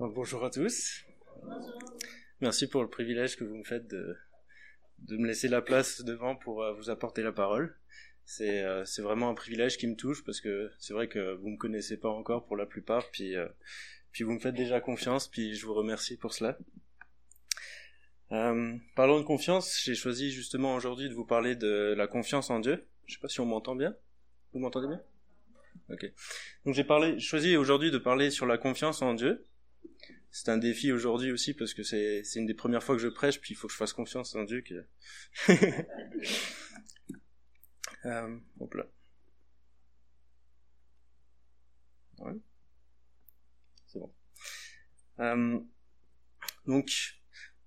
Bonjour à tous. Merci pour le privilège que vous me faites de, de me laisser la place devant pour euh, vous apporter la parole. C'est euh, c'est vraiment un privilège qui me touche parce que c'est vrai que vous me connaissez pas encore pour la plupart, puis euh, puis vous me faites déjà confiance, puis je vous remercie pour cela. parlons de confiance, j'ai choisi justement aujourd'hui de vous parler de la confiance en Dieu. Je sais pas si on m'entend bien. Vous m'entendez bien? Ok. Donc j'ai choisi aujourd'hui de parler sur la confiance en Dieu c'est un défi aujourd'hui aussi parce que c'est une des premières fois que je prêche puis il faut que je fasse confiance en Dieu euh, euh, donc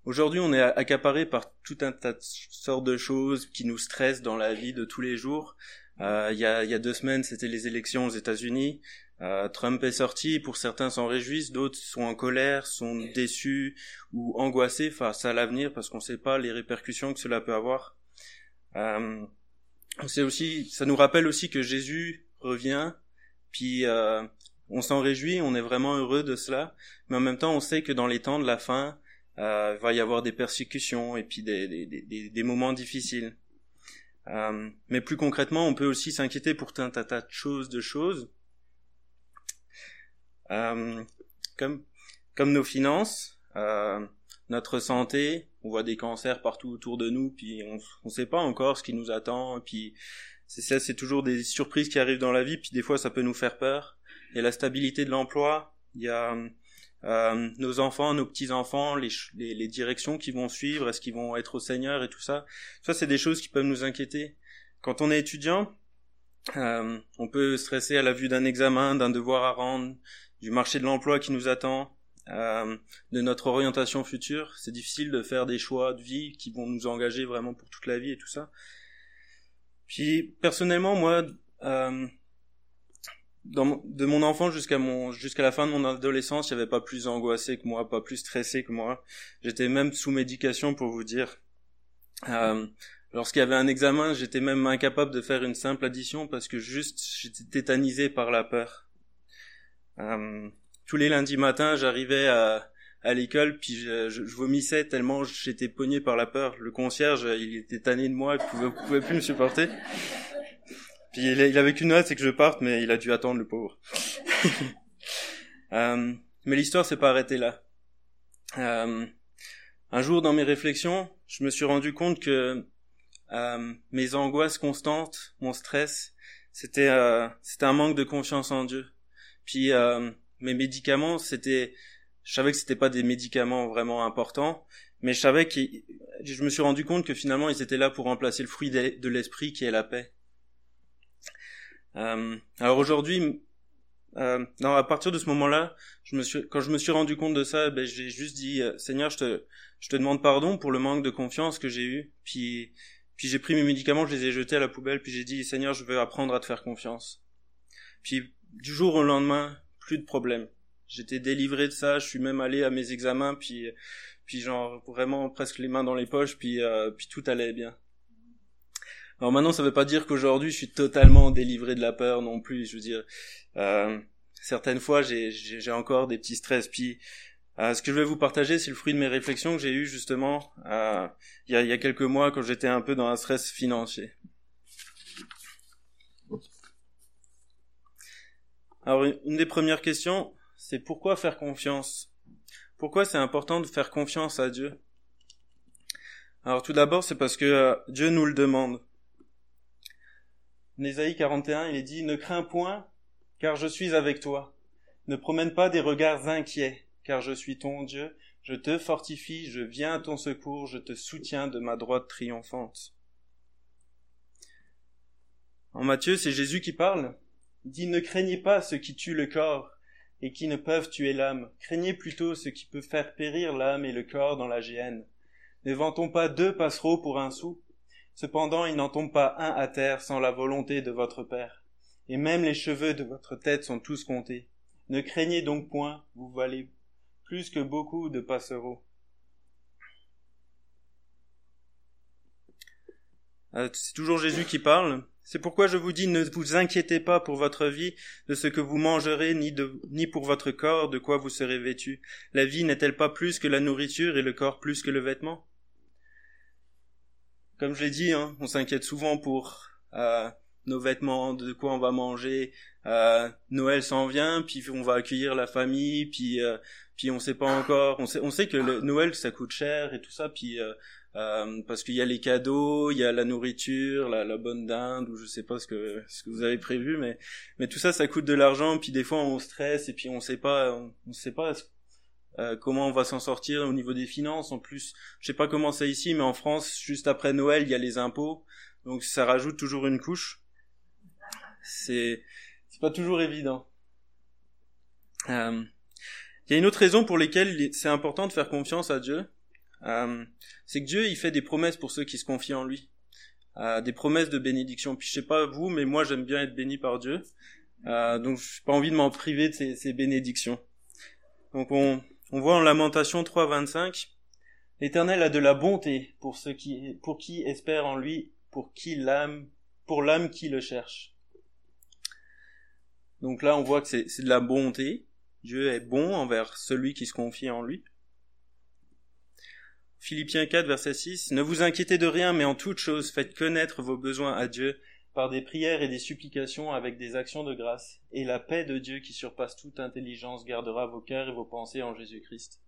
aujourd'hui on est accaparé par tout un tas de sortes de choses qui nous stressent dans la vie de tous les jours. Euh, il y a deux semaines c'était les élections aux États-Unis euh, Trump est sorti, pour certains s'en réjouissent, d'autres sont en colère, sont déçus ou angoissés face à l'avenir parce qu'on ne sait pas les répercussions que cela peut avoir. Euh, c'est aussi, ça nous rappelle aussi que Jésus revient, puis euh, on s'en réjouit, on est vraiment heureux de cela, mais en même temps on sait que dans les temps de la fin, euh, il va y avoir des persécutions et puis des, des, des, des moments difficiles. Euh, mais plus concrètement, on peut aussi s'inquiéter pour un tas de choses, de choses. Euh, comme, comme nos finances, euh, notre santé, on voit des cancers partout autour de nous, puis on ne sait pas encore ce qui nous attend, et puis c'est ça, c'est toujours des surprises qui arrivent dans la vie, puis des fois ça peut nous faire peur. A la stabilité de l'emploi, il y a euh, nos enfants, nos petits-enfants, les, les, les, directions qui vont suivre, est-ce qu'ils vont être au Seigneur et tout ça. Ça, c'est des choses qui peuvent nous inquiéter. Quand on est étudiant, euh, on peut stresser à la vue d'un examen, d'un devoir à rendre, du marché de l'emploi qui nous attend, euh, de notre orientation future. C'est difficile de faire des choix de vie qui vont nous engager vraiment pour toute la vie et tout ça. Puis personnellement, moi, euh, de mon enfant jusqu'à mon jusqu'à la fin de mon adolescence, il n'y avait pas plus angoissé que moi, pas plus stressé que moi. J'étais même sous médication pour vous dire. Euh, Lorsqu'il y avait un examen, j'étais même incapable de faire une simple addition parce que juste j'étais tétanisé par la peur. Euh, tous les lundis matins, j'arrivais à, à l'école, puis je, je, vomissais tellement j'étais pogné par la peur. Le concierge, il était tanné de moi, il pouvait, pouvait plus me supporter. Puis il, il avait qu'une hâte, c'est que je parte, mais il a dû attendre le pauvre. euh, mais l'histoire s'est pas arrêtée là. Euh, un jour, dans mes réflexions, je me suis rendu compte que euh, mes angoisses constantes, mon stress, c'était euh, c'était un manque de confiance en Dieu. Puis euh, mes médicaments, c'était, je savais que c'était pas des médicaments vraiment importants, mais je savais que je me suis rendu compte que finalement ils étaient là pour remplacer le fruit de l'esprit qui est la paix. Euh, alors aujourd'hui, euh, non, à partir de ce moment-là, je me suis, quand je me suis rendu compte de ça, ben, j'ai juste dit, euh, Seigneur, je te, je te demande pardon pour le manque de confiance que j'ai eu. Puis, puis j'ai pris mes médicaments, je les ai jetés à la poubelle, puis j'ai dit, Seigneur, je veux apprendre à te faire confiance. Puis du jour au lendemain, plus de problème. J'étais délivré de ça, je suis même allé à mes examens, puis puis genre vraiment presque les mains dans les poches, puis euh, puis tout allait bien. Alors maintenant, ça veut pas dire qu'aujourd'hui je suis totalement délivré de la peur non plus. Je veux dire, euh, certaines fois j'ai encore des petits stress. Puis euh, ce que je vais vous partager, c'est le fruit de mes réflexions que j'ai eues justement euh, il y a il y a quelques mois quand j'étais un peu dans un stress financier. Alors, une des premières questions, c'est pourquoi faire confiance? Pourquoi c'est important de faire confiance à Dieu? Alors, tout d'abord, c'est parce que euh, Dieu nous le demande. En Ésaïe 41, il est dit, ne crains point, car je suis avec toi. Ne promène pas des regards inquiets, car je suis ton Dieu. Je te fortifie, je viens à ton secours, je te soutiens de ma droite triomphante. En Matthieu, c'est Jésus qui parle dit ne craignez pas ceux qui tuent le corps et qui ne peuvent tuer l'âme. Craignez plutôt ce qui peut faire périr l'âme et le corps dans la géhenne. Ne vantons pas deux passereaux pour un sou. Cependant, il n'en tombe pas un à terre sans la volonté de votre Père. Et même les cheveux de votre tête sont tous comptés. Ne craignez donc point, vous valez plus que beaucoup de passereaux. Euh, c'est toujours Jésus qui parle, C'est pourquoi je vous dis, ne vous inquiétez pas pour votre vie, de ce que vous mangerez, ni, de, ni pour votre corps, de quoi vous serez vêtu. La vie n'est-elle pas plus que la nourriture et le corps plus que le vêtement? Comme je l'ai dit, hein, on s'inquiète souvent pour euh, nos vêtements, de quoi on va manger. Euh, Noël s'en vient, puis on va accueillir la famille, puis euh, puis on sait pas encore. On sait, on sait que Noël ça coûte cher et tout ça, puis euh, parce qu'il y a les cadeaux, il y a la nourriture, la, la, bonne dinde ou je sais pas ce que ce que vous avez prévu, mais mais tout ça ça coûte de l'argent. Puis des fois on stresse et puis on sait pas on, sait pas euh, comment on va s'en sortir au niveau des finances. En plus, je sais pas comment c'est ici, mais en France, juste après Noël, il y a les impôts, donc ça rajoute toujours une couche. C'est c'est pas toujours évident. Euh, il y a une autre raison pour laquelle c'est important de faire confiance à Dieu, euh, c'est que Dieu il fait des promesses pour ceux qui se confient en lui, euh, des promesses de bénédiction. Puis je sais pas vous, mais moi j'aime bien être béni par Dieu, euh, donc j'ai pas envie de m'en priver de ces, bénédictions. Donc on, on voit en Lamentation 3.25, l'Éternel a de la bonté pour ceux qui, pour qui espèrent en lui, pour qui l'âme, pour l'âme qui le cherche. Donc là on voit que c'est de la bonté. Dieu est bon envers celui qui se confie en lui. Philippiens 4, verset 6. Ne vous inquiétez de rien, mais en toute chose, faites connaître vos besoins à Dieu par des prières et des supplications avec des actions de grâce, et la paix de Dieu qui surpasse toute intelligence gardera vos cœurs et vos pensées en Jésus-Christ.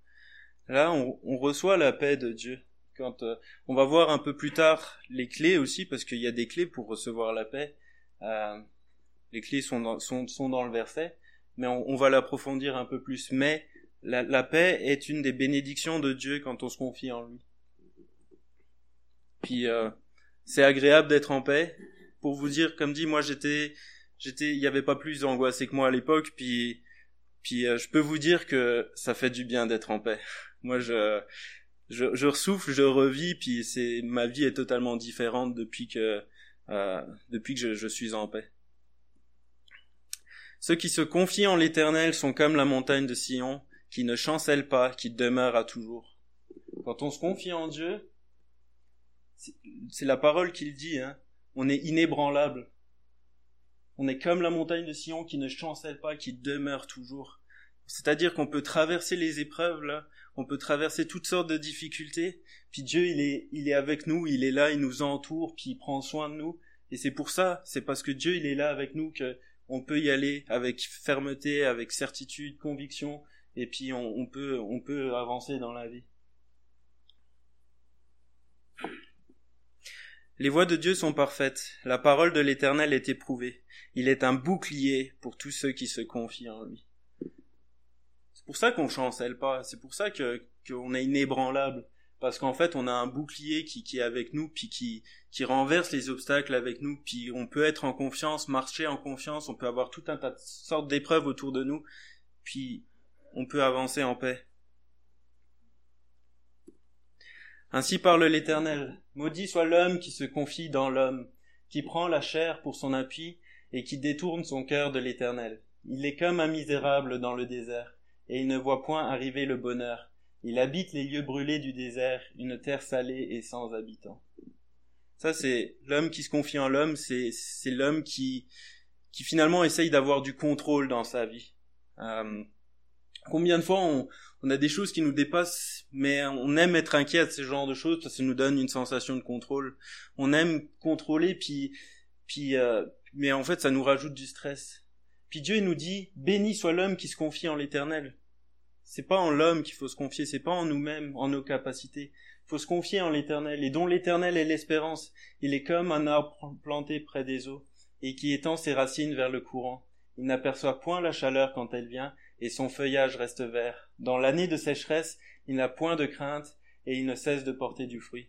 Là, on, reçoit la paix de Dieu. Quand euh, on va voir un peu plus tard les clés aussi, parce qu'il y a des clés pour recevoir la paix. Euh, les clés sont dans, sont, sont dans le verset, mais on, on va l'approfondir un peu plus. Mais la, paix est une des bénédictions de Dieu quand on se confie en lui. Puis euh, c'est agréable d'être en paix. Pour vous dire, comme dit, moi j'étais, j'étais, il n'y avait pas plus angoissé que moi à l'époque. Puis, puis euh, je peux vous dire que ça fait du bien d'être en paix. Moi je, je, je ressouffle, je revis. Puis c'est, ma vie est totalement différente depuis que, euh, depuis que je, je suis en paix. Ceux qui se confient en l'Éternel sont comme la montagne de Sion qui ne chancelle pas, qui demeure à toujours. Quand on se confie en Dieu, c'est la parole qu'il dit, hein, on est inébranlable. On est comme la montagne de Sion qui ne chancelle pas, qui demeure toujours. C'est-à-dire qu'on peut traverser les épreuves là, on peut traverser toutes sortes de difficultés, puis Dieu il est il est avec nous, il est là, il nous entoure, puis il prend soin de nous. Et c'est pour ça, c'est parce que Dieu il est là avec nous que on peut y aller avec fermeté, avec certitude, conviction, et puis on, peut, on peut avancer dans la vie. Les voies de Dieu sont parfaites, la parole de l'Éternel est éprouvée, il est un bouclier pour tous ceux qui se confient en lui. C'est pour ça qu'on chancelle pas, c'est pour ça qu'on est inébranlable, parce qu'en fait on a un bouclier qui, qui est avec nous, puis qui, qui renverse les obstacles avec nous, puis on peut être en confiance, marcher en confiance, on peut avoir tout un tas de sortes d'épreuves autour de nous, puis on peut avancer en paix. Ainsi parle l'Éternel. Maudit soit l'homme qui se confie dans l'homme, qui prend la chair pour son appui et qui détourne son cœur de l'Éternel. Il est comme un misérable dans le désert, et il ne voit point arriver le bonheur. Il habite les lieux brûlés du désert, une terre salée et sans habitants. Ça, c'est l'homme qui se confie en l'homme, c'est, l'homme qui, qui finalement essaye d'avoir du contrôle dans sa vie. Euh, Combien de fois on, on, a des choses qui nous dépassent, mais on aime être inquiet de ce genre de choses parce que ça nous donne une sensation de contrôle. On aime contrôler, puis, puis, euh, mais en fait, ça nous rajoute du stress. Puis Dieu nous dit, béni soit l'homme qui se confie en l'Éternel. C'est pas en l'homme qu'il faut se confier, c'est pas en nous-mêmes, en nos capacités. Il faut se confier en l'Éternel, et dont l'Éternel est l'espérance. Il est comme un arbre planté près des eaux, et qui étend ses racines vers le courant. Il n'aperçoit point la chaleur quand elle vient, et son feuillage reste vert. Dans l'année de sécheresse, il n'a point de crainte, et il ne cesse de porter du fruit.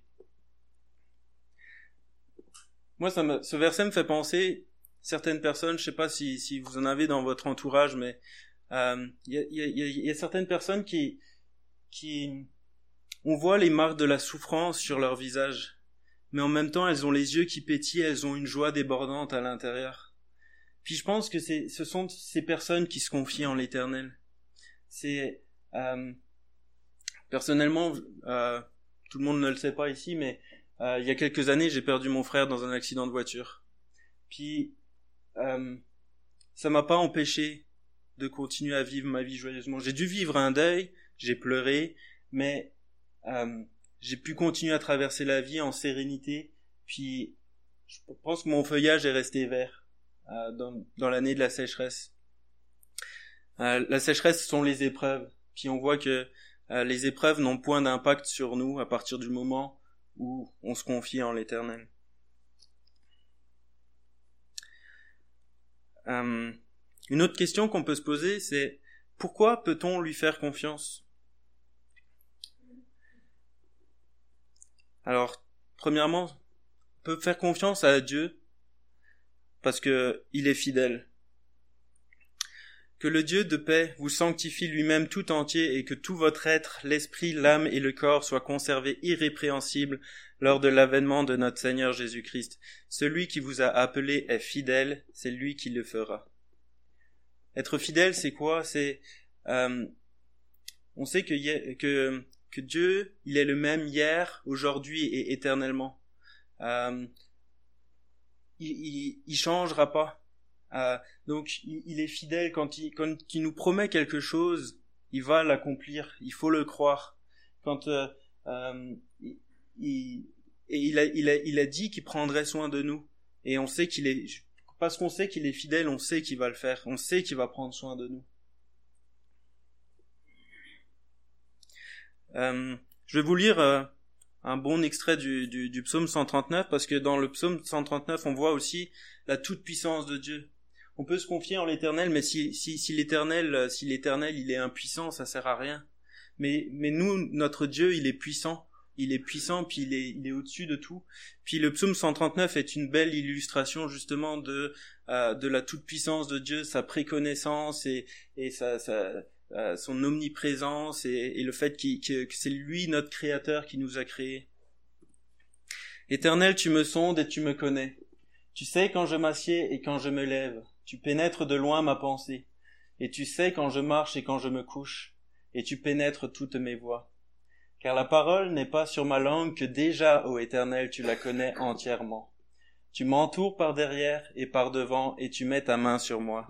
Moi, ça ce verset me fait penser, certaines personnes, je sais pas si, si vous en avez dans votre entourage, mais il y, a, y, y, a, certaines personnes qui, qui, on voit les marques de la souffrance sur leur visage, mais en même temps, elles ont les yeux qui pétillent, elles ont une joie débordante à l'intérieur. Puis je pense que c'est, ce sont ces personnes qui se confient en l'Éternel. C'est euh, personnellement, euh, tout le monde ne le sait pas ici, mais euh, il y a quelques années, j'ai perdu mon frère dans un accident de voiture. Puis euh, ça m'a pas empêché de continuer à vivre ma vie joyeusement. J'ai dû vivre un deuil, j'ai pleuré, mais euh, j'ai pu continuer à traverser la vie en sérénité. Puis je pense que mon feuillage est resté vert dans, dans l'année de la sécheresse. Euh, la sécheresse sont les épreuves. Puis on voit que euh, les épreuves n'ont point d'impact sur nous à partir du moment où on se confie en l'Éternel. Euh, une autre question qu'on peut se poser, c'est pourquoi peut-on lui faire confiance? Alors, premièrement, on peut faire confiance à Dieu parce que il est fidèle. Que le Dieu de paix vous sanctifie lui-même tout entier et que tout votre être, l'esprit, l'âme et le corps soient conservés irrépréhensibles lors de l'avènement de notre Seigneur Jésus-Christ. Celui qui vous a appelé est fidèle, c'est lui qui le fera. Être fidèle, c'est quoi? C'est euh, on sait que, Dieu, il est le même hier, aujourd'hui et éternellement. Euh, il, il, il changera pas. Euh, donc il, est fidèle quand il, quand il nous promet quelque chose, il va l'accomplir. Il faut le croire. Quand euh, euh, il, il a, il a, il a dit qu'il prendrait soin de nous. Et on sait qu'il est, parce qu'on sait qu'il est fidèle, on sait qu'il va le faire. On sait qu'il va prendre soin de nous. Euh, je vais vous lire euh, un bon extrait du, du, du, psaume 139 parce que dans le psaume 139 on voit aussi la toute puissance de Dieu on peut se confier en l'éternel, mais si, si, si l'éternel, euh, si l'éternel, il est impuissant, ça sert à rien. Mais, mais nous, notre Dieu, il est puissant. Il est puissant, puis il est, il est au-dessus de tout. Puis le psaume 139 est une belle illustration justement de, euh, de la toute-puissance de Dieu, sa préconnaissance et, et sa, sa euh, son omniprésence et, le fait que, que c'est lui, notre Créateur, qui nous a créés. Éternel, tu me sondes et tu me connais. Tu sais quand je m'assieds et quand je me lève. Tu pénètres de loin ma pensée, et tu sais quand je marche et quand je me couche, et tu pénètres toutes mes voies. Car la parole n'est pas sur ma langue que déjà, ô Éternel, tu la connais entièrement. Tu m'entoures par derrière et par devant, et tu mets ta main sur moi.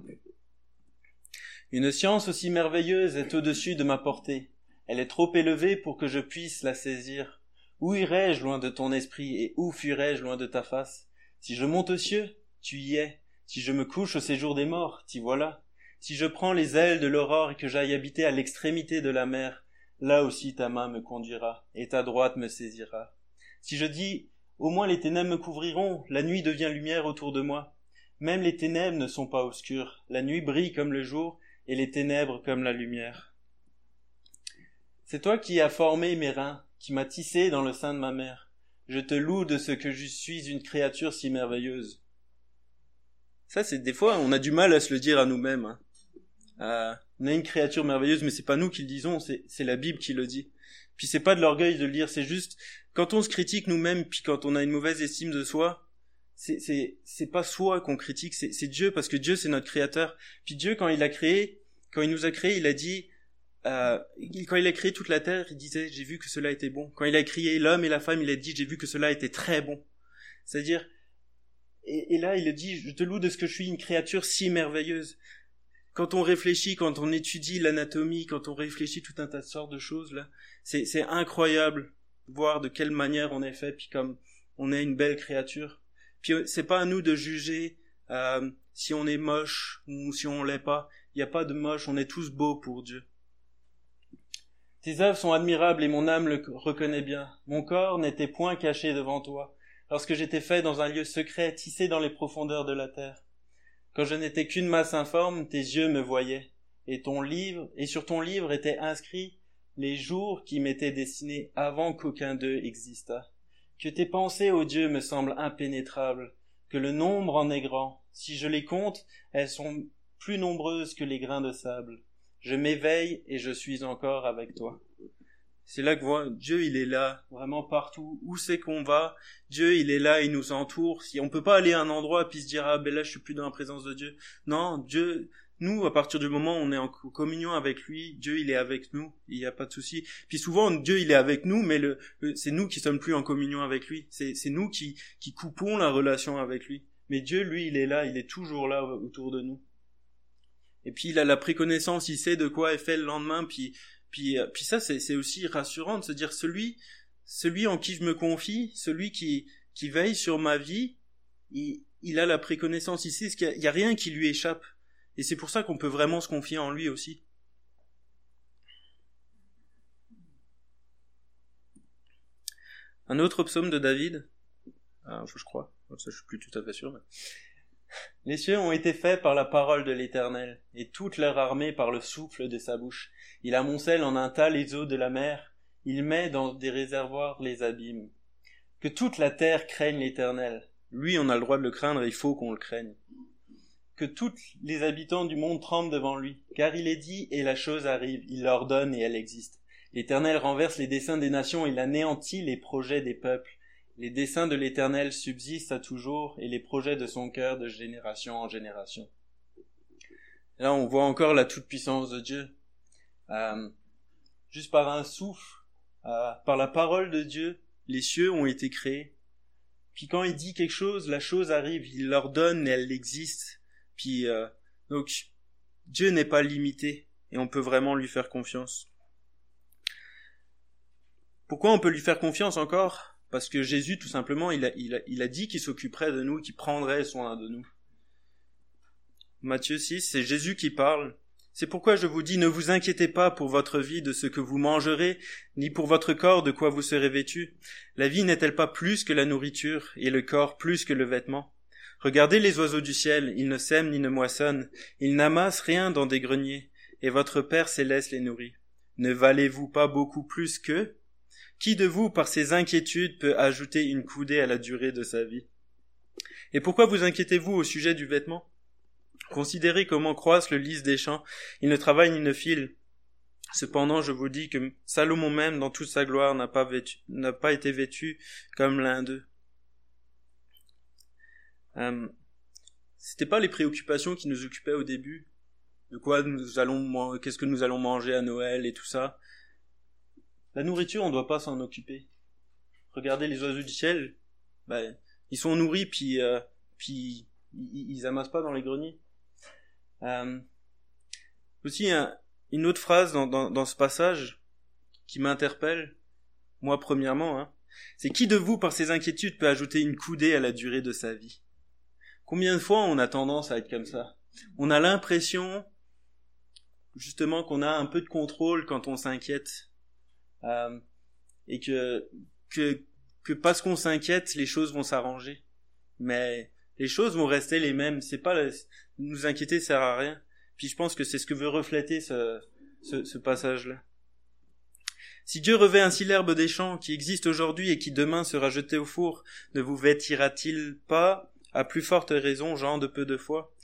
Une science aussi merveilleuse est au-dessus de ma portée. Elle est trop élevée pour que je puisse la saisir. Où irai-je loin de ton esprit et où fuirai-je loin de ta face? Si je monte aux cieux, tu y es. Si je me couche au séjour des morts, t'y voilà. Si je prends les ailes de l'aurore et que j'aille habiter à l'extrémité de la mer, là aussi ta main me conduira, et ta droite me saisira. Si je dis, au moins les ténèbres me couvriront, la nuit devient lumière autour de moi. Même les ténèbres ne sont pas obscures, la nuit brille comme le jour, et les ténèbres comme la lumière. C'est toi qui as formé mes reins, qui m'as tissé dans le sein de ma mère. Je te loue de ce que je suis une créature si merveilleuse. Ça, c'est des fois, on a du mal à se le dire à nous-mêmes. Hein. Euh, on a une créature merveilleuse, mais c'est pas nous qui le disons, c'est la Bible qui le dit. Puis c'est pas de l'orgueil de le dire, c'est juste quand on se critique nous-mêmes, puis quand on a une mauvaise estime de soi, c'est c'est pas soi qu'on critique, c'est Dieu parce que Dieu c'est notre créateur. Puis Dieu quand il a créé, quand il nous a créé, il a dit euh, quand il a créé toute la terre, il disait j'ai vu que cela était bon. Quand il a créé l'homme et la femme, il a dit j'ai vu que cela était très bon. C'est-à-dire et, là, il dit, je te loue de ce que je suis une créature si merveilleuse. Quand on réfléchit, quand on étudie l'anatomie, quand on réfléchit tout un tas de sortes de choses, là, c'est, c'est incroyable voir de quelle manière on est fait, puis comme on est une belle créature. Puis euh, c'est pas à nous de juger euh, si on est moche ou si on l'est pas. Il n'y a pas de moche, on est tous beaux pour Dieu. Tes œuvres sont admirables et mon âme le reconnaît bien. Mon corps n'était point caché devant toi lorsque j'étais fait dans un lieu secret tissé dans les profondeurs de la terre. Quand je n'étais qu'une masse informe, tes yeux me voyaient, et ton livre, et sur ton livre étaient inscrits les jours qui m'étaient destinés avant qu'aucun d'eux existât. Que tes pensées, ô Dieu, me semblent impénétrables, que le nombre en est grand. Si je les compte, elles sont plus nombreuses que les grains de sable. Je m'éveille et je suis encore avec toi. C'est là que Dieu, il est là, vraiment partout. Où c'est qu'on va? Dieu, il est là, il nous entoure. Si on peut pas aller à un endroit puis se dire ah ben là je suis plus dans la présence de Dieu. Non, Dieu, nous à partir du moment où on est en communion avec lui, Dieu il est avec nous. Il n'y a pas de souci. Puis souvent Dieu il est avec nous, mais le, c'est nous qui sommes plus en communion avec lui. C'est nous qui qui coupons la relation avec lui. mais Dieu, lui, il est là, il est toujours là autour de nous. Et puis il a la préconnaissance, il sait de quoi est fait le lendemain, puis puis euh, puis ça c'est aussi rassurant de se dire celui celui en qui je me confie, celui qui qui veille sur ma vie, il, il a la préconnaissance, il sait qu'il n'y a, a rien qui lui échappe. Et c'est pour ça qu'on peut vraiment se confier en lui aussi. Un autre psaume de David, ah, je crois, ça je suis plus tout à fait sûr. Les cieux ont été faits par la parole de l'Éternel, et toute leur armée par le souffle de sa bouche. Il amoncelle en un tas les eaux de la mer, il met dans des réservoirs les abîmes. Que toute la terre craigne l'Éternel. Lui, on a le droit de le craindre, il faut qu'on le craigne. Que tous les habitants du monde tremblent devant lui, car il est dit et la chose arrive, il l'ordonne et elle existe. L'Éternel renverse les desseins des nations, il anéantit les projets des peuples. Les desseins de l'Éternel subsistent à toujours, et les projets de son cœur de génération en génération. Là, on voit encore la toute-puissance de Dieu. Euh, juste par un souffle, euh, par la parole de Dieu, les cieux ont été créés. Puis quand il dit quelque chose, la chose arrive, il l'ordonne et elle existe. Puis euh, donc Dieu n'est pas limité et on peut vraiment lui faire confiance. Pourquoi on peut lui faire confiance encore? Parce que Jésus, tout simplement, il a, dit qu'il s'occuperait de nous, qu'il prendrait soin de nous. Matthieu 6, c'est Jésus qui parle. C'est pourquoi je vous dis, ne vous inquiétez pas pour votre vie de ce que vous mangerez, ni pour votre corps de quoi vous serez vêtu. La vie n'est-elle pas plus que la nourriture, et le corps plus que le vêtement? Regardez les oiseaux du ciel, ils ne sèment ni ne moissonnent, ils n'amassent rien dans des greniers, et votre Père céleste les nourrit. Ne valez-vous pas beaucoup plus qu'eux? Qui de vous, par ses inquiétudes, peut ajouter une coudée à la durée de sa vie? Et pourquoi vous inquiétez-vous au sujet du vêtement? Considérez comment croissent le lys des champs, il ne travaille ni ne file. Cependant, je vous dis que Salomon même, dans toute sa gloire, n'a pas été vêtu comme l'un d'eux. Euh, c'était pas les préoccupations qui nous occupaient au début, de quoi nous allons, qu'est-ce que nous allons manger à Noël et tout ça. La nourriture, on doit pas s'en occuper. Regardez les oiseaux du ciel, ben, ils sont nourris puis euh, ils, amassent pas dans les greniers. Euh, aussi une autre phrase dans, dans, dans ce passage qui m'interpelle, moi premièrement, hein, c'est qui de vous par ses inquiétudes peut ajouter une coudée à la durée de sa vie? Combien de fois on a tendance à être comme ça? On a l'impression justement qu'on a un peu de contrôle quand on s'inquiète euh, et que, que, parce qu'on s'inquiète, les choses vont s'arranger. Mais les choses vont rester les mêmes. C'est pas nous inquiéter sert à rien. Puis je pense que c'est ce que veut refléter ce, ce, ce passage-là. Si Dieu revêt ainsi l'herbe des champs qui existe aujourd'hui et qui demain sera jetée au four, ne vous vêtira-t-il pas à plus forte raison, gens de peu de foi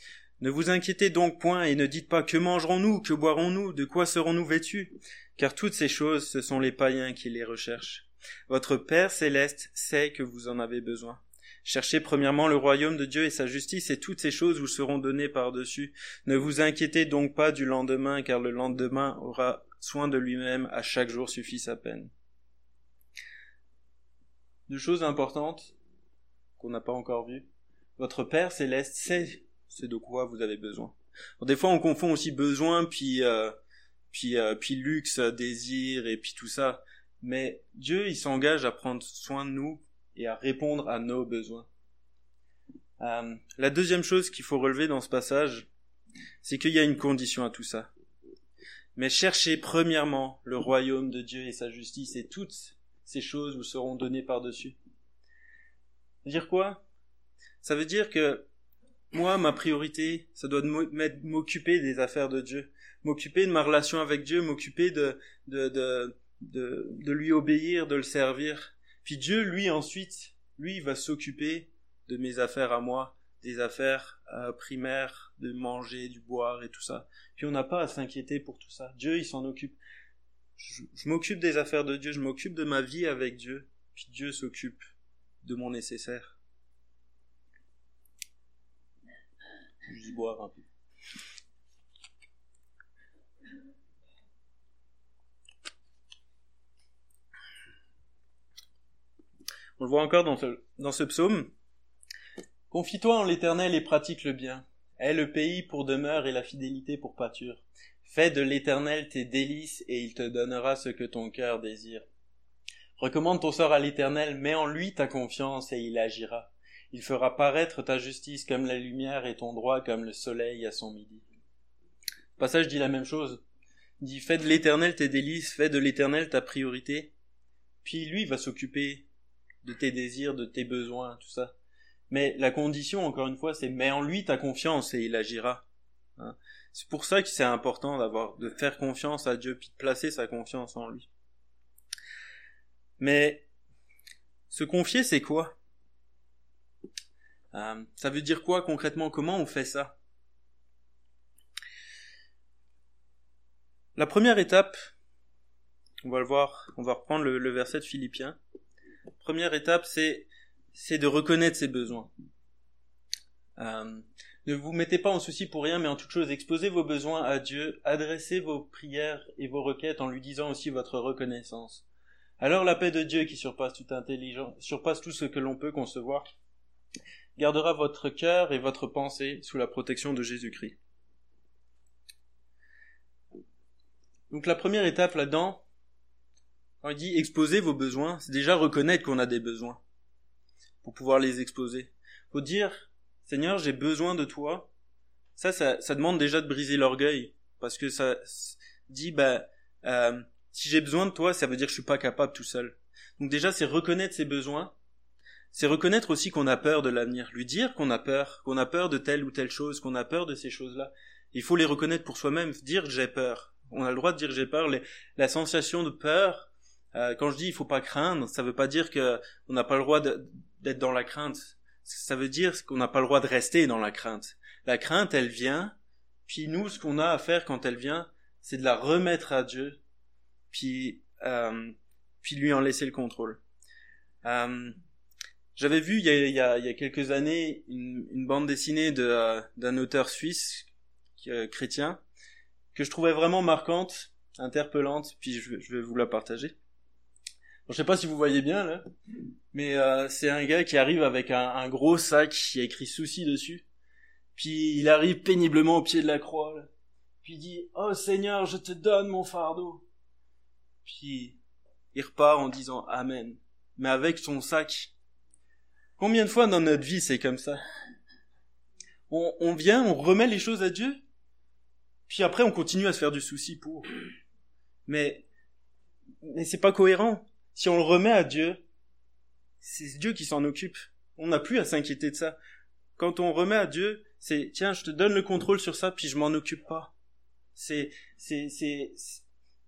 Ne vous inquiétez donc point et ne dites pas que mangerons-nous, que boirons-nous, de quoi serons-nous vêtus car toutes ces choses, ce sont les païens qui les recherchent. Votre Père céleste sait que vous en avez besoin. Cherchez premièrement le royaume de Dieu et sa justice, et toutes ces choses vous seront données par-dessus. Ne vous inquiétez donc pas du lendemain, car le lendemain aura soin de lui-même, à chaque jour suffit sa peine. Deux choses importantes qu'on n'a pas encore vues. Votre Père céleste sait ce de quoi vous avez besoin. des fois, on confond aussi besoin puis euh, puis euh, puis luxe, désir et puis tout ça. Mais Dieu, il s'engage à prendre soin de nous et à répondre à nos besoins. Euh, la deuxième chose qu'il faut relever dans ce passage, c'est qu'il y a une condition à tout ça. Mais cherchez premièrement le royaume de Dieu et sa justice, et toutes ces choses vous seront données par-dessus. Dire quoi? Ça veut dire que moi, ma priorité, ça doit m'occuper des affaires de Dieu m'occuper de ma relation avec Dieu, m'occuper de, de, de, de, lui obéir, de le servir. Puis Dieu, lui, ensuite, lui, va s'occuper de mes affaires à moi, des affaires euh, primaires, de manger, du boire et tout ça. Puis on n'a pas à s'inquiéter pour tout ça. Dieu, il s'en occupe. Je m'occupe des affaires de Dieu, je m'occupe de ma vie avec Dieu, puis Dieu s'occupe de mon nécessaire. On le voit encore dans ce, dans ce psaume. Confie-toi en l'Éternel et pratique le bien. Aie le pays pour demeure et la fidélité pour pâture. Fais de l'Éternel tes délices et il te donnera ce que ton cœur désire. Recommande ton sort à l'Éternel, mets en lui ta confiance et il agira. Il fera paraître ta justice comme la lumière et ton droit comme le soleil à son midi. Le passage dit la même chose. Il dit fais de l'Éternel tes délices, fais de l'Éternel ta priorité. Puis lui va s'occuper de tes désirs, de tes besoins, tout ça. Mais la condition, encore une fois, c'est mets en lui ta confiance et il agira. Hein. c'est pour ça que c'est important d'avoir, de faire confiance à Dieu puis de placer sa confiance en lui. Mais se confier, c'est quoi? Euh, Ça veut dire quoi concrètement? Comment on fait ça? La première étape, on va le voir, on va reprendre le, le verset de Philippiens. Première étape, c'est de reconnaître ses besoins. Euh, ne vous mettez pas en souci pour rien, mais en toute chose, exposez vos besoins à Dieu, adressez vos prières et vos requêtes en lui disant aussi votre reconnaissance. Alors la paix de Dieu qui surpasse toute intelligence, surpasse tout ce que l'on peut concevoir, gardera votre cœur et votre pensée sous la protection de Jésus-Christ. Donc la première étape là-dedans, on dit exposer vos besoins, c'est déjà reconnaître qu'on a des besoins pour pouvoir les exposer. Faut dire, Seigneur, j'ai besoin de toi. Ça, ça, ça demande déjà de briser l'orgueil, parce que ça dit, bah, euh, si j'ai besoin de toi, ça veut dire que je suis pas capable tout seul. Donc déjà, c'est reconnaître ses besoins. C'est reconnaître aussi qu'on a peur de l'avenir. Lui dire qu'on a peur, qu'on a peur de telle ou telle chose, qu'on a peur de ces choses-là. Il faut les reconnaître pour soi-même. Dire j'ai peur. On a le droit de dire j'ai peur. la sensation de peur, euh, quand je dis il faut pas craindre, ça veut pas dire que on n'a pas le droit d'être dans la crainte. Ça veut dire qu'on n'a pas le droit de rester dans la crainte. La crainte, elle vient, puis nous, ce qu'on a à faire quand elle vient, c'est de la remettre à Dieu, puis, euh, puis lui en laisser le contrôle. Euh, J'avais vu il y, a, quelques années une, bande dessinée de, euh, d'un auteur suisse euh, chrétien que je trouvais vraiment marquante, interpellante, puis je, vais vous la partager. Bon, je sais pas si vous voyez bien là, mais euh, c'est un gars qui arrive avec un, gros sac qui a écrit souci dessus. Puis il arrive péniblement au pied de la croix. Puis il dit "Oh Seigneur, je te donne mon fardeau." Puis il repart en disant Amen, mais avec son sac. Combien de fois dans notre vie c'est comme ça on, on vient, on remet les choses à Dieu, puis après on continue à se faire du souci pour. Mais mais c'est pas cohérent. Si on le remet à Dieu, c'est Dieu qui s'en occupe. On n'a plus à s'inquiéter de ça. Quand on remet à Dieu, c'est tiens, je te donne le contrôle sur ça, puis je m'en occupe pas. C'est c'est c'est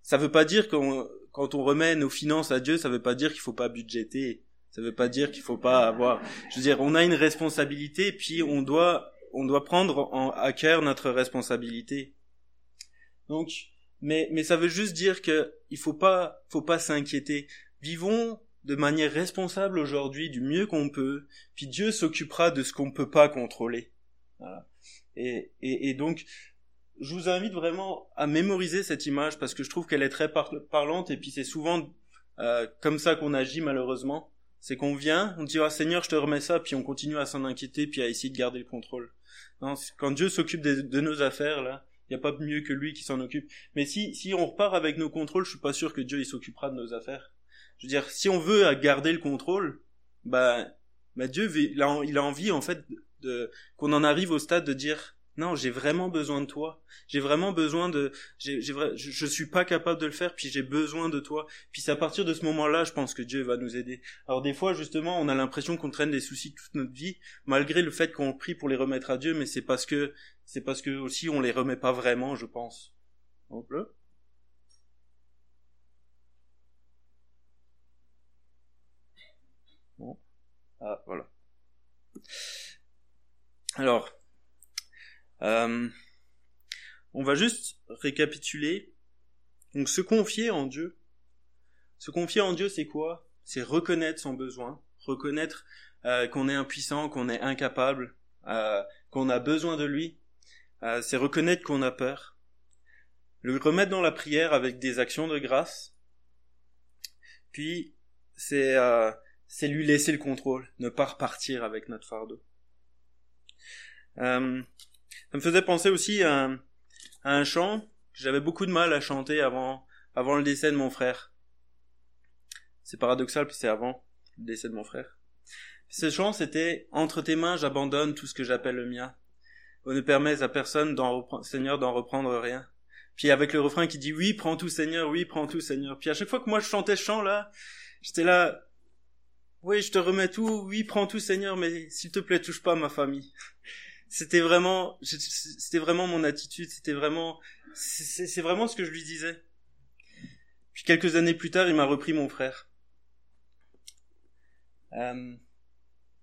ça veut pas dire qu'on quand on remet nos finances à Dieu, ça veut pas dire qu'il faut pas budgéter. Ça veut pas dire qu'il faut pas avoir. Je veux dire, on a une responsabilité, puis on doit on doit prendre en, à cœur notre responsabilité. Donc, mais mais ça veut juste dire que il faut pas faut pas s'inquiéter. Vivons de manière responsable aujourd'hui du mieux qu'on peut, puis Dieu s'occupera de ce qu'on ne peut pas contrôler. Voilà. Et, et, et, donc, je vous invite vraiment à mémoriser cette image parce que je trouve qu'elle est très parlante et puis c'est souvent euh, comme ça qu'on agit malheureusement. C'est qu'on vient, on dit ah Seigneur je te remets ça, puis on continue à s'en inquiéter puis à essayer de garder le contrôle. Non, quand Dieu s'occupe de, nos affaires là, il n'y a pas mieux que lui qui s'en occupe. Mais si si on repart avec nos contrôles, je suis pas sûr que Dieu il s'occupera de nos affaires. Je veux dire, si on veut garder le contrôle, bah, bah Dieu, il a, il a envie en fait de, qu'on en arrive au stade de dire non, j'ai vraiment besoin de toi. J'ai vraiment besoin de, j'ai, j'ai, je, je suis pas capable de le faire, puis j'ai besoin de toi. Puis c'est à partir de ce moment-là, je pense que Dieu va nous aider. Alors des fois, justement, on a l'impression qu'on traîne des soucis toute notre vie, malgré le fait qu'on prie pour les remettre à Dieu, mais c'est parce que, c'est parce que aussi on les remet pas vraiment, je pense. On peut Ah, voilà. Alors, euh, on va juste récapituler. Donc, se confier en Dieu. Se confier en Dieu, c'est quoi? C'est reconnaître son besoin, reconnaître euh, qu'on est impuissant, qu'on est incapable, euh, qu'on a besoin de lui. C'est reconnaître qu'on a peur. Le remettre dans la prière avec des actions de grâce. Puis, c'est lui laisser le contrôle, ne pas repartir avec notre fardeau. Ça me faisait penser aussi à un, à un chant que j'avais beaucoup de mal à chanter avant, avant le décès de mon frère. C'est paradoxal, puis c'est avant le décès de mon frère. Ce chant, c'était Entre tes mains, j'abandonne tout ce que j'appelle le mien. On ne permet à personne, Seigneur, d'en reprendre rien. Puis avec le refrain qui dit Oui, prends tout, Seigneur, oui, prends tout, Seigneur. Puis à chaque fois que moi je chantais ce chant-là, j'étais là, oui, je te remets tout, oui, prends tout, Seigneur, mais s'il te plaît, touche pas ma famille. C'était vraiment, c'était vraiment mon attitude, c'était vraiment, c'est vraiment ce que je lui disais. Puis quelques années plus tard, il m'a repris mon frère. Euh,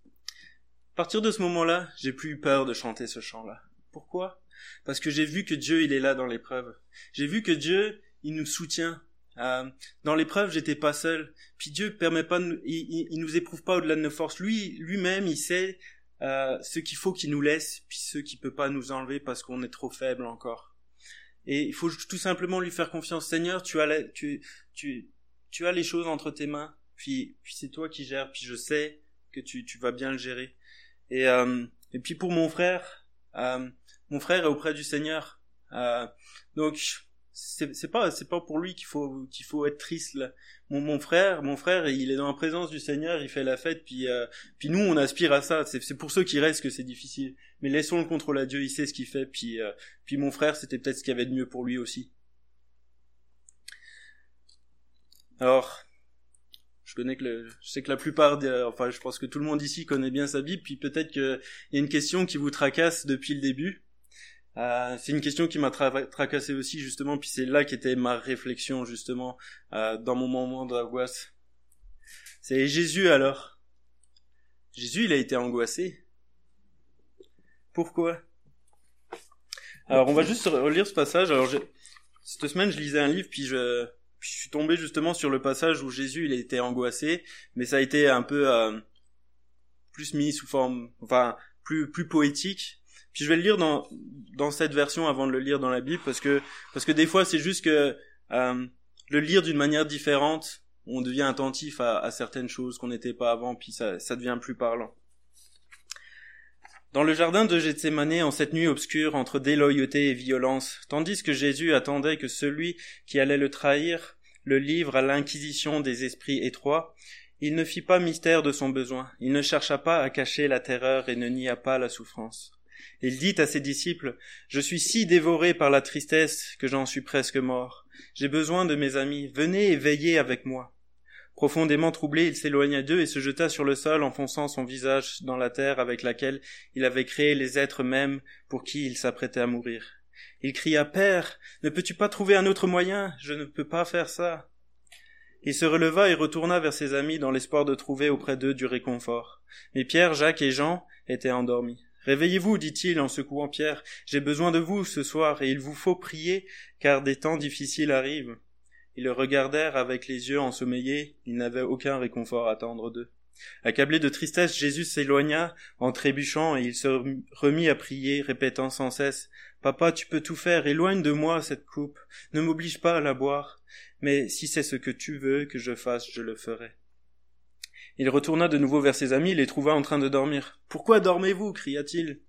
à partir de ce moment-là, j'ai plus eu peur de chanter ce chant-là. Pourquoi? Parce que j'ai vu que Dieu, il est là dans l'épreuve. J'ai vu que Dieu, il nous soutient. Euh, dans l'épreuve, j'étais pas seul. Puis Dieu permet pas, il, il, nous éprouve pas au-delà de nos forces. Lui, lui-même, il sait euh, ce qu'il faut qu'il nous laisse, puis ce qu'il peut pas nous enlever parce qu'on est trop faible encore. Et il faut tout simplement lui faire confiance. Seigneur, tu as, tu, tu, tu as les choses entre tes mains. Puis, puis c'est toi qui gères. Puis je sais que tu, tu vas bien le gérer. Et, euh, et puis pour mon frère, euh, mon frère est auprès du Seigneur. Euh, donc c'est pas c'est pas pour lui qu'il faut qu'il faut être triste là. Mon, frère mon frère il est dans la présence du Seigneur il fait la fête puis euh, puis nous on aspire à ça. C'est pour ceux qui restent que c'est difficile. Mais laissons le contrôle à Dieu il sait ce qu'il fait puis euh, puis mon frère c'était peut-être ce qu'il y avait de mieux pour lui aussi. Alors je connais que le, je sais que la plupart des, enfin je pense que tout le monde ici connaît bien sa Bible puis peut-être qu'il y a une question qui vous tracasse depuis le début euh, c'est une question qui m'a tracassé aussi justement, puis c'est là qu'était ma réflexion justement euh, dans mon moment d'angoisse. C'est Jésus alors? Jésus, il a été angoissé? Pourquoi? Alors on va juste relire ce passage. Alors cette semaine, je lisais un livre, puis je, puis je suis tombé justement sur le passage où Jésus, il a été angoissé, mais ça a été un peu euh, plus mis sous forme, enfin plus plus poétique. Puis je vais le lire dans dans cette version avant de le lire dans la Bible parce que parce que des fois c'est juste que euh, le lire d'une manière différente, on devient attentif à, certaines choses qu'on n'était pas avant, puis ça, ça devient plus parlant. Dans le jardin de Gethsemane, en cette nuit obscure entre déloyauté et violence, tandis que Jésus attendait que celui qui allait le trahir le livre à l'inquisition des esprits étroits, il ne fit pas mystère de son besoin, il ne chercha pas à cacher la terreur et ne nia pas la souffrance. Il dit à ses disciples, Je suis si dévoré par la tristesse que j'en suis presque mort. J'ai besoin de mes amis. Venez et veillez avec moi. Profondément troublé, il s'éloigna d'eux et se jeta sur le sol, enfonçant son visage dans la terre avec laquelle il avait créé les êtres mêmes pour qui il s'apprêtait à mourir. Il cria Père, ne peux-tu pas trouver un autre moyen? Je ne peux pas faire ça. Il se releva et retourna vers ses amis dans l'espoir de trouver auprès d'eux du réconfort. Mais Pierre, Jacques et Jean étaient endormis. Réveillez-vous, dit-il en secouant Pierre, j'ai besoin de vous ce soir, et il vous faut prier, car des temps difficiles arrivent. Ils le regardèrent avec les yeux ensommeillés, ils n'avaient aucun réconfort à attendre d'eux. Accablé de tristesse, Jésus s'éloigna en trébuchant, et il se remit à prier, répétant sans cesse Papa, tu peux tout faire, éloigne de moi cette coupe, ne m'oblige pas à la boire, mais si c'est ce que tu veux que je fasse, je le ferai. Il retourna de nouveau vers ses amis, les trouva en train de dormir. Pourquoi dormez-vous? cria-t-il.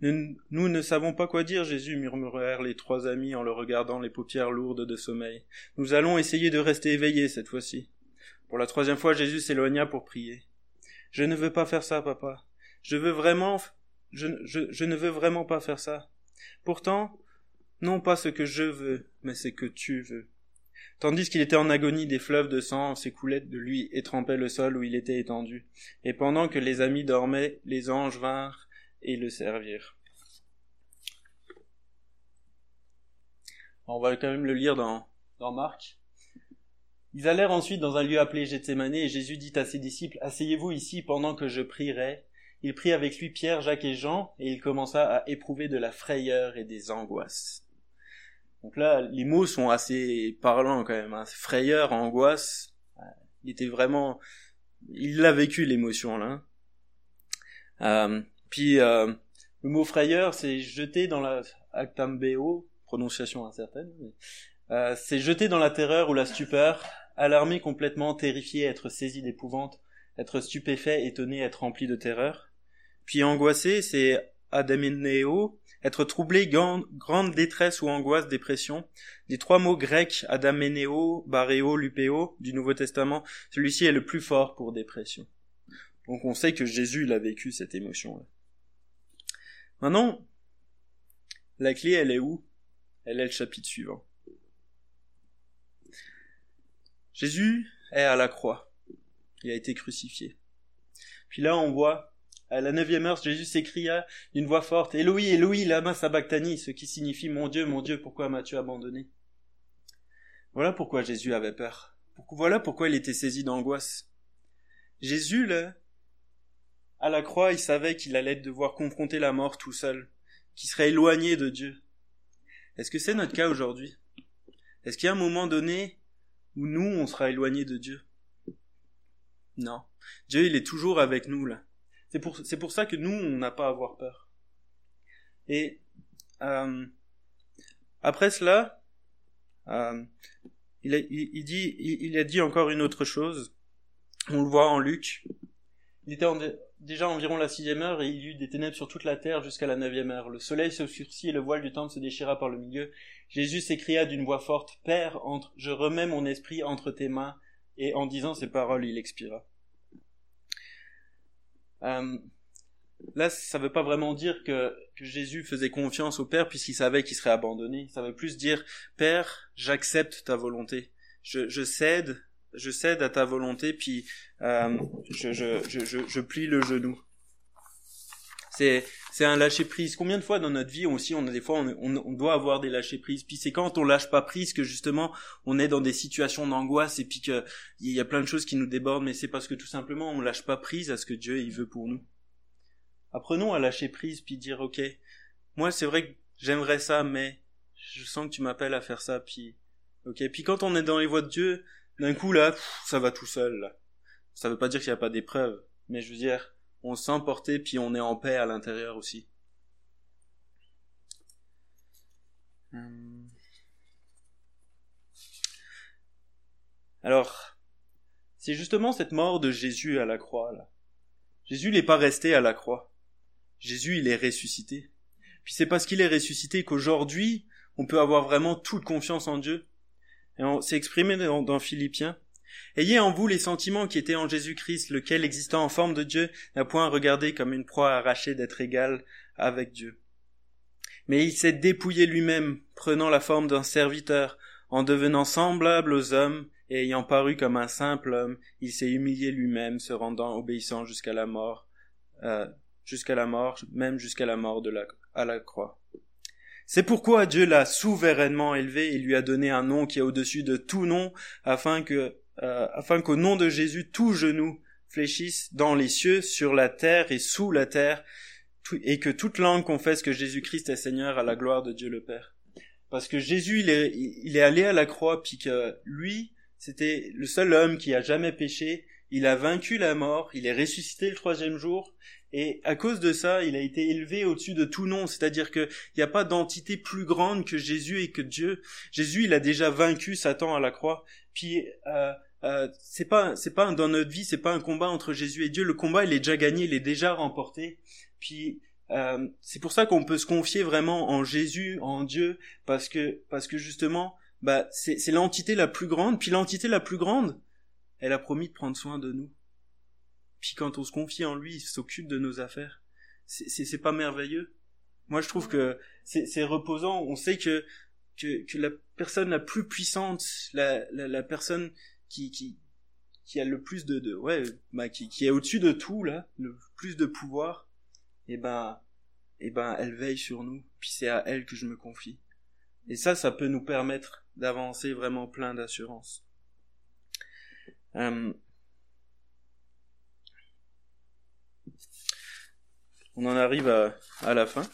Nous, nous, ne savons pas quoi dire, Jésus, murmurèrent les trois amis en le regardant les paupières lourdes de sommeil. Nous allons essayer de rester éveillés cette fois-ci. Pour la troisième fois, Jésus s'éloigna pour prier. Je ne veux pas faire ça, papa. Je veux vraiment, je ne veux vraiment pas faire ça. Pourtant, non pas ce que je veux, mais ce que tu veux. Tandis qu'il était en agonie, des fleuves de sang s'écoulaient de lui et trempaient le sol où il était étendu. Et pendant que les amis dormaient, les anges vinrent et le servirent. On va quand même le lire dans, dans Marc. Ils allèrent ensuite dans un lieu appelé Gethsemane et Jésus dit à ses disciples, Asseyez-vous ici pendant que je prierai. Il prit avec lui Pierre, Jacques et Jean et il commença à éprouver de la frayeur et des angoisses. Donc là, les mots sont assez parlants quand même. Hein. Frayeur, angoisse. Il était vraiment, il l'a vécu l'émotion là. Euh, puis euh, le mot frayeur, c'est jeté dans la actambeo, prononciation incertaine. Euh, c'est jeté dans la terreur ou la stupeur, alarmé complètement, terrifié, être saisi d'épouvante, être stupéfait, étonné, être rempli de terreur. Puis angoissé, c'est adameneo, être troublé, grande détresse ou angoisse, dépression. Les trois mots grecs adameneo, bareo, lupeo du Nouveau Testament, celui-ci est le plus fort pour dépression. Donc on sait que Jésus l'a vécu cette émotion-là. Maintenant, la clé, elle est où? Elle est le chapitre suivant. Jésus est à la croix. Il a été crucifié. Puis là, on voit, à la neuvième heure, Jésus s'écria d'une voix forte, Eloi, Eloi, lama sabachthani, ce qui signifie Mon Dieu, mon Dieu, pourquoi m'as-tu abandonné? Voilà pourquoi Jésus avait peur. Voilà pourquoi il était saisi d'angoisse. Jésus, là, à la croix, il savait qu'il allait devoir confronter la mort tout seul, qu'il serait éloigné de Dieu. Est-ce que c'est notre cas aujourd'hui? Est-ce qu'il y a un moment donné où nous, on sera éloigné de Dieu? Non. Dieu, il est toujours avec nous, là. C'est pour, c'est pour ça que nous, on n'a pas à avoir peur. Et euh, après cela, euh, il, a, dit, il, a dit encore une autre chose. On le voit en Luc. Il était déjà environ la sixième heure et il y eut des ténèbres sur toute la terre jusqu'à la neuvième heure. Le soleil se surcit et le voile du temple se déchira par le milieu. Jésus s'écria d'une voix forte, Père, entre, je remets mon esprit entre tes mains. Et en disant ces paroles, il expira. Euh, là, ça ne veut pas vraiment dire que, que, Jésus faisait confiance au Père puisqu'il savait qu'il serait abandonné. Ça veut plus dire, Père, j'accepte ta volonté. Je, je cède je cède à ta volonté, puis euh, je, je, je, je, plie le genou. C'est c'est un lâcher prise. Combien de fois dans notre vie aussi, on a des fois, on, on, doit avoir des lâcher prises? Puis c'est quand on lâche pas prise que justement, on est dans des situations d'angoisse et puis que il y a plein de choses qui nous débordent. Mais c'est parce que tout simplement, on lâche pas prise à ce que Dieu il veut pour nous. Apprenons à lâcher prise puis dire ok, moi c'est vrai que j'aimerais ça, mais je sens que tu m'appelles à faire ça. Puis ok. Puis quand on est dans les voies de Dieu, d'un coup là, ça va tout seul. Là. Ça veut pas dire qu'il n'y a pas d'épreuve, mais je veux dire, on se puis on est en paix à l'intérieur aussi. Hum. Alors, c'est justement cette mort de Jésus à la croix là. Jésus n'est pas resté à la croix. Jésus, il est ressuscité. Puis c'est parce qu'il est ressuscité qu'aujourd'hui, on peut avoir vraiment toute confiance en Dieu et s'est exprimé dans Philippiens. Ayez en vous les sentiments qui étaient en Jésus-Christ, lequel, existant en forme de Dieu, n'a point regardé comme une proie arrachée d'être égal avec Dieu. Mais il s'est dépouillé lui-même, prenant la forme d'un serviteur, en devenant semblable aux hommes, et ayant paru comme un simple homme, il s'est humilié lui-même, se rendant obéissant jusqu'à la mort, euh, jusqu'à la mort, même jusqu'à la mort de à la croix. C'est pourquoi Dieu l'a souverainement élevé et lui a donné un nom qui est au-dessus de tout nom, afin que, euh, afin qu'au nom de Jésus tout genou fléchisse dans les cieux, sur la terre et sous la terre, et que toute langue confesse que Jésus-Christ est Seigneur à la gloire de Dieu le Père. Parce que Jésus, il est, il est allé à la croix, puis que lui, c'était le seul homme qui a jamais péché, il a vaincu la mort, il est ressuscité le troisième jour, et à cause de ça, il a été élevé au-dessus de tout nom, c'est-à-dire qu'il n'y a pas d'entité plus grande que Jésus et que Dieu. Jésus, il a déjà vaincu Satan à la croix. Puis euh, euh, c'est pas, c'est pas dans notre vie, c'est pas un combat entre Jésus et Dieu. Le combat, il est déjà gagné, il est déjà remporté. Puis euh, c'est pour ça qu'on peut se confier vraiment en Jésus, en Dieu, parce que parce que justement, bah c'est, c'est l'entité la plus grande. Puis l'entité la plus grande, elle a promis de prendre soin de nous. Puis quand on se confie en lui, il s'occupe de nos affaires. C'est pas merveilleux. Moi, je trouve que c'est reposant. On sait que, que, que la personne la plus puissante, la, la, la personne qui, qui, qui a le plus de, de ouais, bah, qui, qui est au-dessus de tout là, le plus de pouvoir, et eh ben, et eh ben, elle veille sur nous. Puis c'est à elle que je me confie. Et ça, ça peut nous permettre d'avancer vraiment plein d'assurance. Euh, On en arrive à, la fin.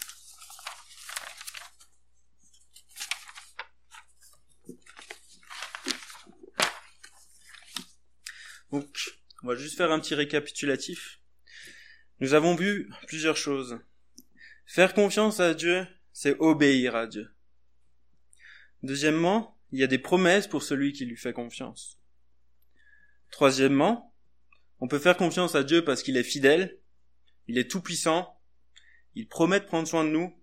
Donc, on va juste faire un petit récapitulatif. Nous avons vu plusieurs choses. Faire confiance à Dieu, c'est obéir à Dieu. Deuxièmement, il y a des promesses pour celui qui lui fait confiance. Troisièmement, on peut faire confiance à Dieu parce qu'il est fidèle il est tout puissant il promet de prendre soin de nous.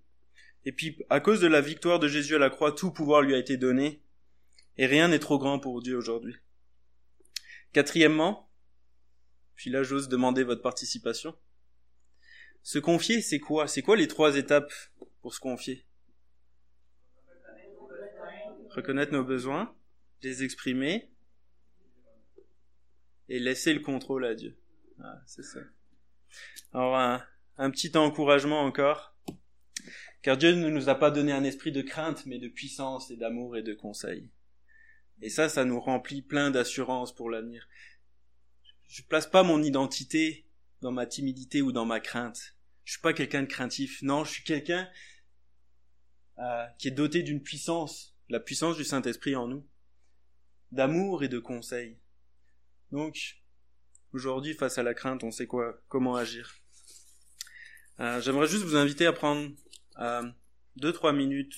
Et puis, à cause de la victoire de Jésus à la croix, tout pouvoir lui a été donné. Et rien n'est trop grand pour Dieu aujourd'hui. Quatrièmement, puis là j'ose demander votre participation. Se confier, c'est quoi? C'est quoi les trois étapes pour se confier? Reconnaître nos besoins, les exprimer et laisser le contrôle à Dieu. Ah, c'est ça. Alors un, petit encouragement encore. Car Dieu ne nous a pas donné un esprit de crainte, mais de puissance et d'amour et de conseil. Et ça, ça nous remplit plein d'assurance pour l'avenir. Je place pas mon identité dans ma timidité ou dans ma crainte. Je suis pas quelqu'un de craintif. Non, je suis quelqu'un euh, qui est doté d'une puissance, la puissance du Saint-Esprit en nous, d'amour et de conseil. Donc, aujourd'hui, face à la crainte, on sait quoi, comment agir. Euh, J'aimerais juste vous inviter à prendre euh, deux trois minutes,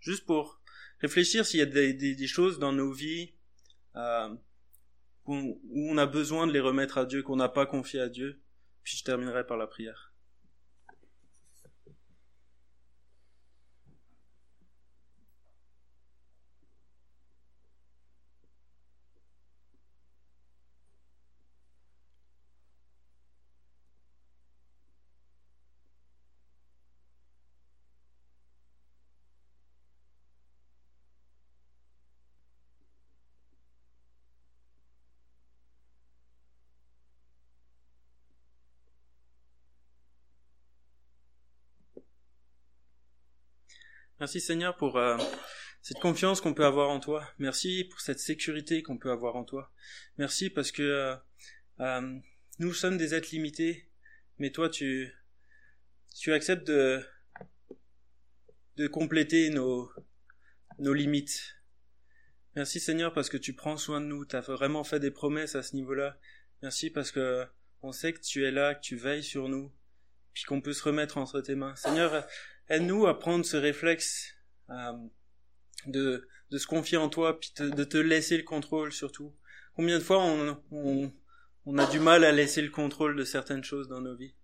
juste pour réfléchir s'il y a des, des, des, choses dans nos vies euh, où on a besoin de les remettre à Dieu, qu'on n'a pas confié à Dieu. Puis je terminerai par la prière. Merci Seigneur pour euh, cette confiance qu'on peut avoir en toi. Merci pour cette sécurité qu'on peut avoir en toi. Merci parce que euh, euh, nous sommes des êtres limités, mais toi tu acceptes de compléter nos nos limites. Merci Seigneur parce que tu prends soin de nous. Tu as vraiment fait des promesses à ce niveau-là. Merci parce que on sait que tu es là, que tu veilles sur nous, puis qu'on peut se remettre entre tes mains. Seigneur, aide-nous à prendre ce réflexe euh, de, de se confier en toi, puis de te laisser le contrôle surtout. Combien de fois on, on, on, a du mal à laisser le contrôle de certaines choses dans nos vies?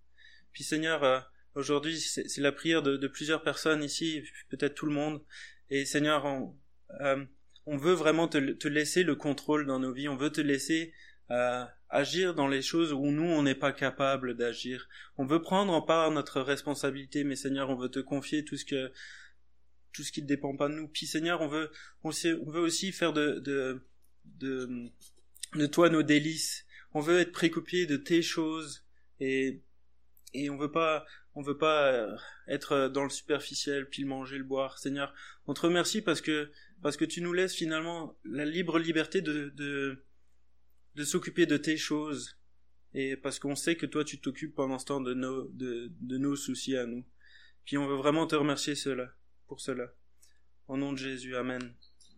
Puis Seigneur, euh, aujourd'hui c'est la prière de, de, plusieurs personnes ici, peut-être tout le monde. Et Seigneur, on, euh, on veut vraiment te, te, laisser le contrôle dans nos vies. On veut te laisser euh, agir dans les choses où nous on n'est pas capable d'agir. On veut prendre en part notre responsabilité, mais Seigneur, on veut te confier tout ce que tout ce qui ne dépend pas de nous. Puis Seigneur, on veut on, sait, on veut aussi faire de, de de de toi nos délices. On veut être préoccupé de tes choses et et on veut pas on veut pas être dans le superficiel puis le manger le boire. Seigneur, on te remercie parce que parce que tu nous laisses finalement la libre liberté de de de s'occuper de tes choses et parce qu'on sait que toi tu t'occupes pendant ce temps de nos de, de nos soucis à nous. Puis on veut vraiment te remercier cela pour cela. Au nom de Jésus, amen.